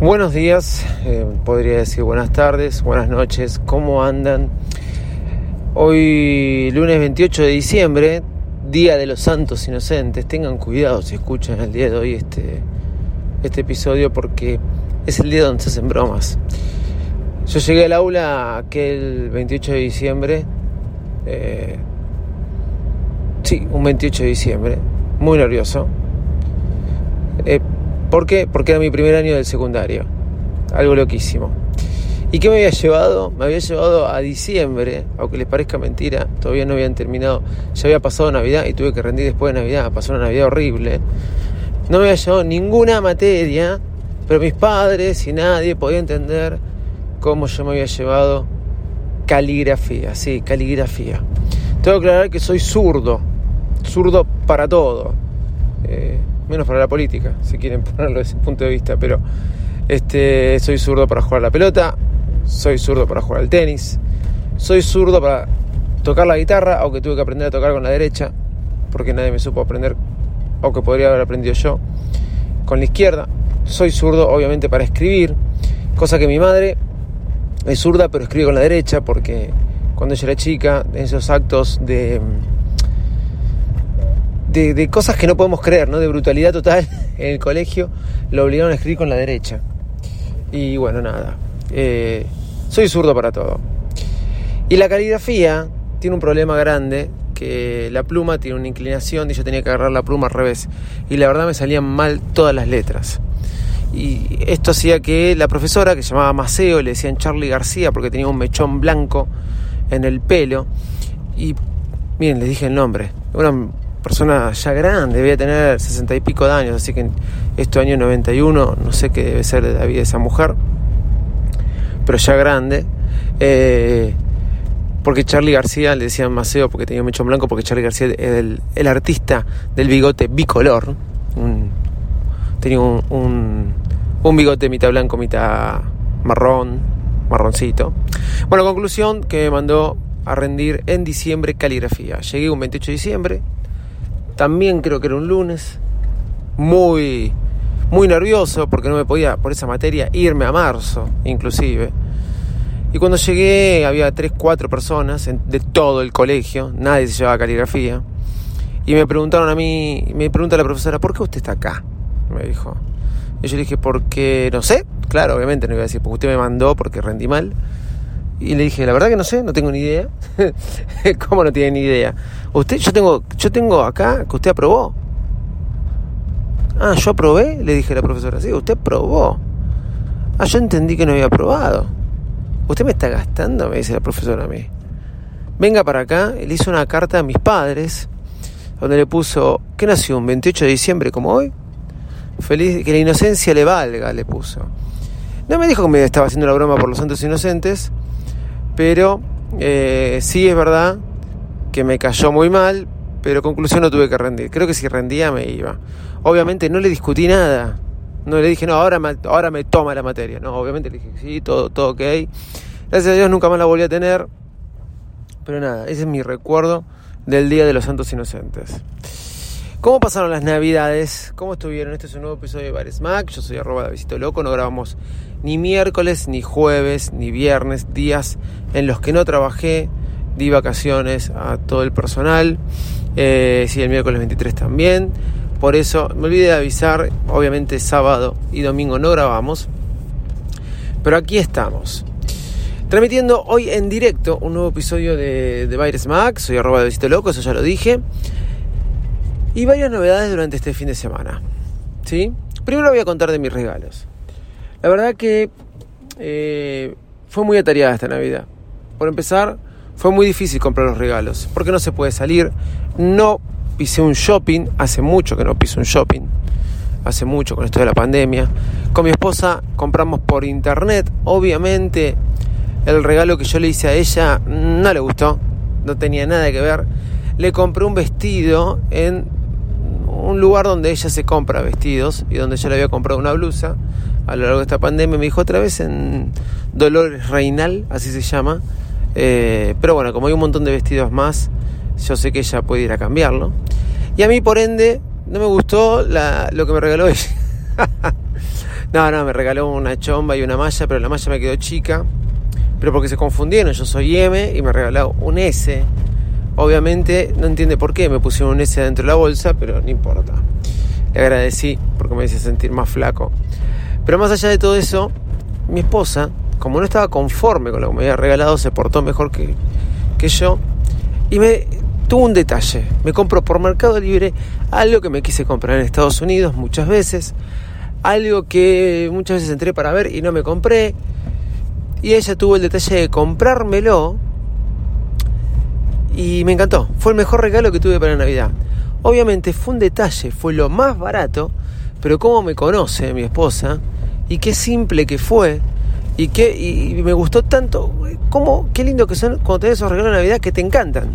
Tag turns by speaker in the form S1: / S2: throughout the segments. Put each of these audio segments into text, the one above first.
S1: Buenos días, eh, podría decir buenas tardes, buenas noches, ¿cómo andan? Hoy lunes 28 de diciembre, Día de los Santos Inocentes, tengan cuidado si escuchan el día de hoy este, este episodio porque es el día donde se hacen bromas. Yo llegué al aula aquel 28 de diciembre, eh, sí, un 28 de diciembre, muy nervioso. Eh, ¿Por qué? Porque era mi primer año del secundario. Algo loquísimo. ¿Y qué me había llevado? Me había llevado a diciembre, aunque les parezca mentira, todavía no habían terminado, ya había pasado Navidad y tuve que rendir después de Navidad, pasó una Navidad horrible. No me había llevado ninguna materia, pero mis padres y nadie podía entender cómo yo me había llevado caligrafía, sí, caligrafía. Tengo que aclarar que soy zurdo, zurdo para todo. Eh, menos para la política, si quieren ponerlo desde ese punto de vista, pero este, soy zurdo para jugar la pelota, soy zurdo para jugar al tenis, soy zurdo para tocar la guitarra, aunque tuve que aprender a tocar con la derecha, porque nadie me supo aprender, aunque podría haber aprendido yo, con la izquierda. Soy zurdo, obviamente, para escribir, cosa que mi madre es zurda, pero escribe con la derecha, porque cuando ella era chica, en esos actos de de, cosas que no podemos creer, ¿no? De brutalidad total en el colegio, lo obligaron a escribir con la derecha. Y bueno, nada. Eh, soy zurdo para todo. Y la caligrafía tiene un problema grande, que la pluma tiene una inclinación y yo tenía que agarrar la pluma al revés. Y la verdad me salían mal todas las letras. Y esto hacía que la profesora, que se llamaba Maceo, le decían Charlie García porque tenía un mechón blanco en el pelo. Y miren, les dije el nombre. Una persona ya grande, debía tener sesenta y pico de años, así que este año 91, no sé qué debe ser de la vida de esa mujer, pero ya grande. Eh, porque Charlie García, le decían Maceo porque tenía mucho blanco, porque Charlie García es el, artista del bigote bicolor. tenía un, un, bigote mitad blanco, mitad marrón, marroncito. Bueno, conclusión que me mandó a rendir en diciembre caligrafía. Llegué un 28 de diciembre, también creo que era un lunes, muy, muy nervioso porque no me podía por esa materia irme a marzo, inclusive. Y cuando llegué había tres, cuatro personas de todo el colegio, nadie se llevaba caligrafía. Y me preguntaron a mí, me pregunta la profesora, ¿por qué usted está acá? Me dijo. Y yo le dije, porque no sé, claro, obviamente no iba a decir, porque usted me mandó porque rendí mal. Y le dije, la verdad que no sé, no tengo ni idea. ¿Cómo no tiene ni idea? Usted, yo tengo, yo tengo acá que usted aprobó. Ah, yo aprobé, le dije a la profesora. Sí, usted aprobó. Ah, yo entendí que no había aprobado. Usted me está gastando, me dice la profesora a mí. Venga para acá, le hizo una carta a mis padres, donde le puso, ¿qué nació? ¿Un 28 de diciembre como hoy? Feliz, que la inocencia le valga, le puso. No me dijo que me estaba haciendo la broma por los santos inocentes, pero eh, sí es verdad que me cayó muy mal, pero conclusión no tuve que rendir. Creo que si rendía me iba. Obviamente no le discutí nada. No le dije, no, ahora me, ahora me toma la materia. No, obviamente le dije, sí, todo, todo ok. Gracias a Dios nunca más la volví a tener. Pero nada, ese es mi recuerdo del Día de los Santos Inocentes. ¿Cómo pasaron las navidades? ¿Cómo estuvieron? Este es un nuevo episodio de Bares Mac. Yo soy arroba de Visito Loco. No grabamos ni miércoles, ni jueves, ni viernes, días en los que no trabajé. Di vacaciones a todo el personal. Eh, sí, el miércoles 23 también. Por eso me olvidé de avisar. Obviamente sábado y domingo no grabamos. Pero aquí estamos. Transmitiendo hoy en directo un nuevo episodio de, de Mac. Soy arroba de Visito Loco, eso ya lo dije y varias novedades durante este fin de semana. ¿sí? Primero voy a contar de mis regalos. La verdad que eh, fue muy atareada esta Navidad. Por empezar, fue muy difícil comprar los regalos, porque no se puede salir. No pisé un shopping, hace mucho que no piso un shopping. hace mucho con esto de la pandemia. Con mi esposa compramos por internet. Obviamente el regalo que yo le hice a ella no le gustó, no tenía nada que ver. Le compré un vestido en un lugar donde ella se compra vestidos y donde yo le había comprado una blusa a lo largo de esta pandemia. Me dijo otra vez en Dolores Reinal, así se llama. Eh, pero bueno, como hay un montón de vestidos más, yo sé que ella puede ir a cambiarlo. Y a mí, por ende, no me gustó lo que me regaló ella. no, no, me regaló una chomba y una malla, pero la malla me quedó chica. Pero porque se confundieron, yo soy M y me regaló un S. Obviamente no entiende por qué me pusieron un S dentro de la bolsa, pero no importa. Le agradecí porque me hice sentir más flaco. Pero más allá de todo eso, mi esposa, como no estaba conforme con lo que me había regalado, se portó mejor que, que yo y me tuvo un detalle. Me compró por Mercado Libre algo que me quise comprar en Estados Unidos muchas veces, algo que muchas veces entré para ver y no me compré. Y ella tuvo el detalle de comprármelo y me encantó. Fue el mejor regalo que tuve para Navidad. Obviamente fue un detalle, fue lo más barato, pero como me conoce mi esposa y qué simple que fue y, qué, y me gustó tanto, cómo, qué lindo que son cuando tenés esos regalos de Navidad que te encantan.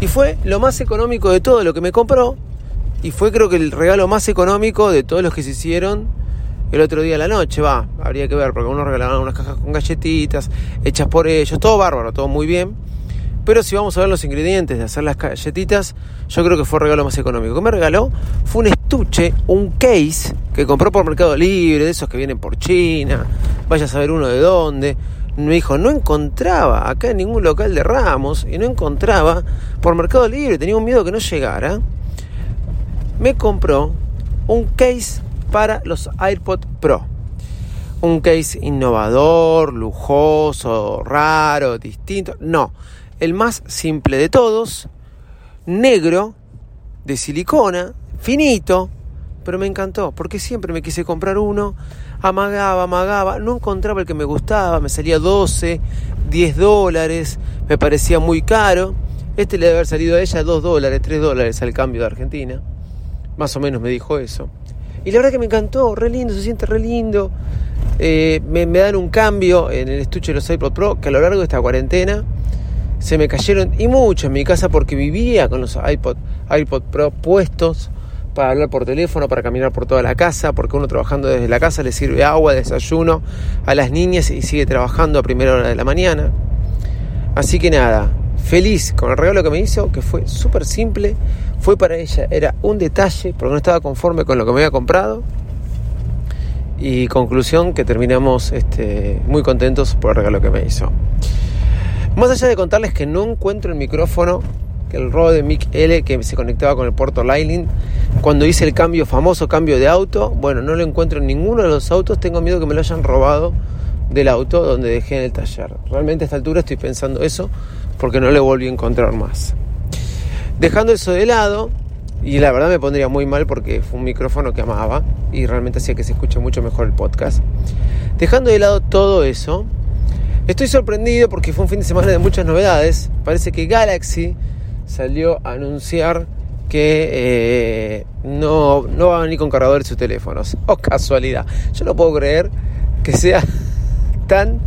S1: Y fue lo más económico de todo lo que me compró. Y fue creo que el regalo más económico de todos los que se hicieron el otro día a la noche. Va, habría que ver, porque unos regalaban unas cajas con galletitas hechas por ellos. Todo bárbaro, todo muy bien. Pero si vamos a ver los ingredientes de hacer las galletitas, yo creo que fue el regalo más económico. que me regaló? Fue un estuche, un case que compró por Mercado Libre, de esos que vienen por China. Vaya a saber uno de dónde me dijo, no encontraba acá en ningún local de Ramos y no encontraba por Mercado Libre, tenía un miedo que no llegara. Me compró un case para los AirPod Pro. Un case innovador, lujoso, raro, distinto. No, el más simple de todos, negro, de silicona, finito, pero me encantó, porque siempre me quise comprar uno amagaba, amagaba, no encontraba el que me gustaba, me salía 12, 10 dólares, me parecía muy caro. Este le debe haber salido a ella 2 dólares, 3 dólares al cambio de Argentina. Más o menos me dijo eso. Y la verdad que me encantó, re lindo, se siente re lindo. Eh, me, dan un cambio en el estuche de los iPod Pro que a lo largo de esta cuarentena se me cayeron y mucho en mi casa porque vivía con los iPod, iPod Pro puestos para hablar por teléfono, para caminar por toda la casa, porque uno trabajando desde la casa le sirve agua, desayuno a las niñas y sigue trabajando a primera hora de la mañana. Así que nada, feliz con el regalo que me hizo, que fue súper simple, fue para ella, era un detalle, porque no estaba conforme con lo que me había comprado. Y conclusión que terminamos este, muy contentos por el regalo que me hizo. Más allá de contarles que no encuentro el micrófono el Rode Mic L que se conectaba con el puerto Lightning. Cuando hice el cambio, famoso cambio de auto, bueno, no lo encuentro en ninguno de los autos, tengo miedo que me lo hayan robado del auto donde dejé en el taller. Realmente a esta altura estoy pensando eso porque no lo volví a encontrar más. Dejando eso de lado, y la verdad me pondría muy mal porque fue un micrófono que amaba y realmente hacía que se escuche mucho mejor el podcast. Dejando de lado todo eso, estoy sorprendido porque fue un fin de semana de muchas novedades. Parece que Galaxy salió a anunciar que eh, no, no va a venir con cargadores sus teléfonos. Oh, casualidad. Yo no puedo creer que sea tan,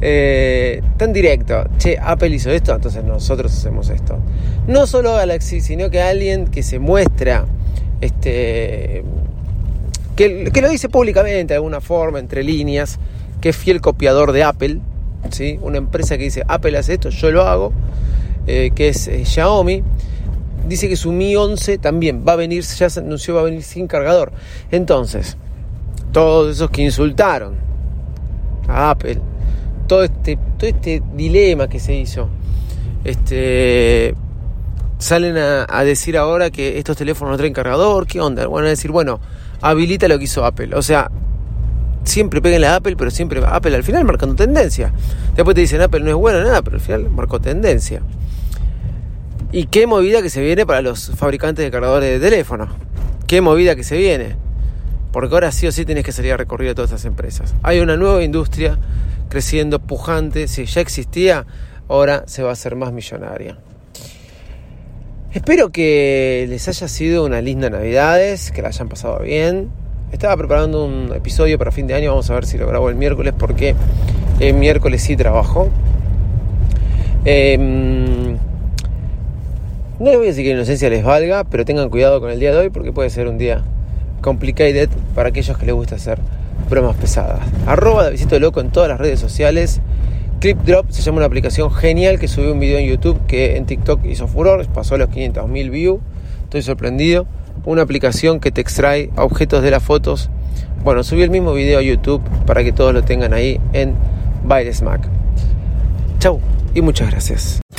S1: eh, tan directo. Che, Apple hizo esto, entonces nosotros hacemos esto. No solo Galaxy, sino que alguien que se muestra, este, que, que lo dice públicamente de alguna forma, entre líneas, que es fiel copiador de Apple. ¿Sí? Una empresa que dice, Apple hace esto, yo lo hago eh, que es eh, Xiaomi, dice que su Mi 11 también va a venir, ya se anunció, va a venir sin cargador. Entonces, todos esos que insultaron a Apple, todo este, todo este dilema que se hizo, este, salen a, decir ahora que estos teléfonos no traen cargador, ¿qué onda? Van a decir, bueno, habilita lo que hizo Apple. O sea, siempre peguen a Apple, pero siempre Apple al final marcando tendencia. Después te dicen Apple no es bueno, nada, pero al final marcó tendencia. Y qué movida que se viene para los fabricantes de cargadores de teléfono. Qué movida que se viene. Porque ahora sí o sí tienes que salir a recorrer a todas estas empresas. Hay una nueva industria creciendo, pujante. Si ya existía, ahora se va a hacer más millonaria. Espero que les haya sido una linda Navidades, que la hayan pasado bien. Estaba preparando un episodio para fin de año, vamos a ver si lo grabo el miércoles porque el miércoles sí trabajo. Em, no les voy a decir que la inocencia les valga, pero tengan cuidado con el día de hoy porque puede ser un día complicated para aquellos que les gusta hacer bromas pesadas. Arroba de Visito Loco en todas las redes sociales. Clip Drop se llama una aplicación genial que subió un video en YouTube que en TikTok hizo furor, pasó los 500.000 views. Estoy sorprendido. Una aplicación que te extrae objetos de las fotos. Bueno, subí el mismo video a YouTube para que todos lo tengan ahí en Mac. Chau y muchas gracias.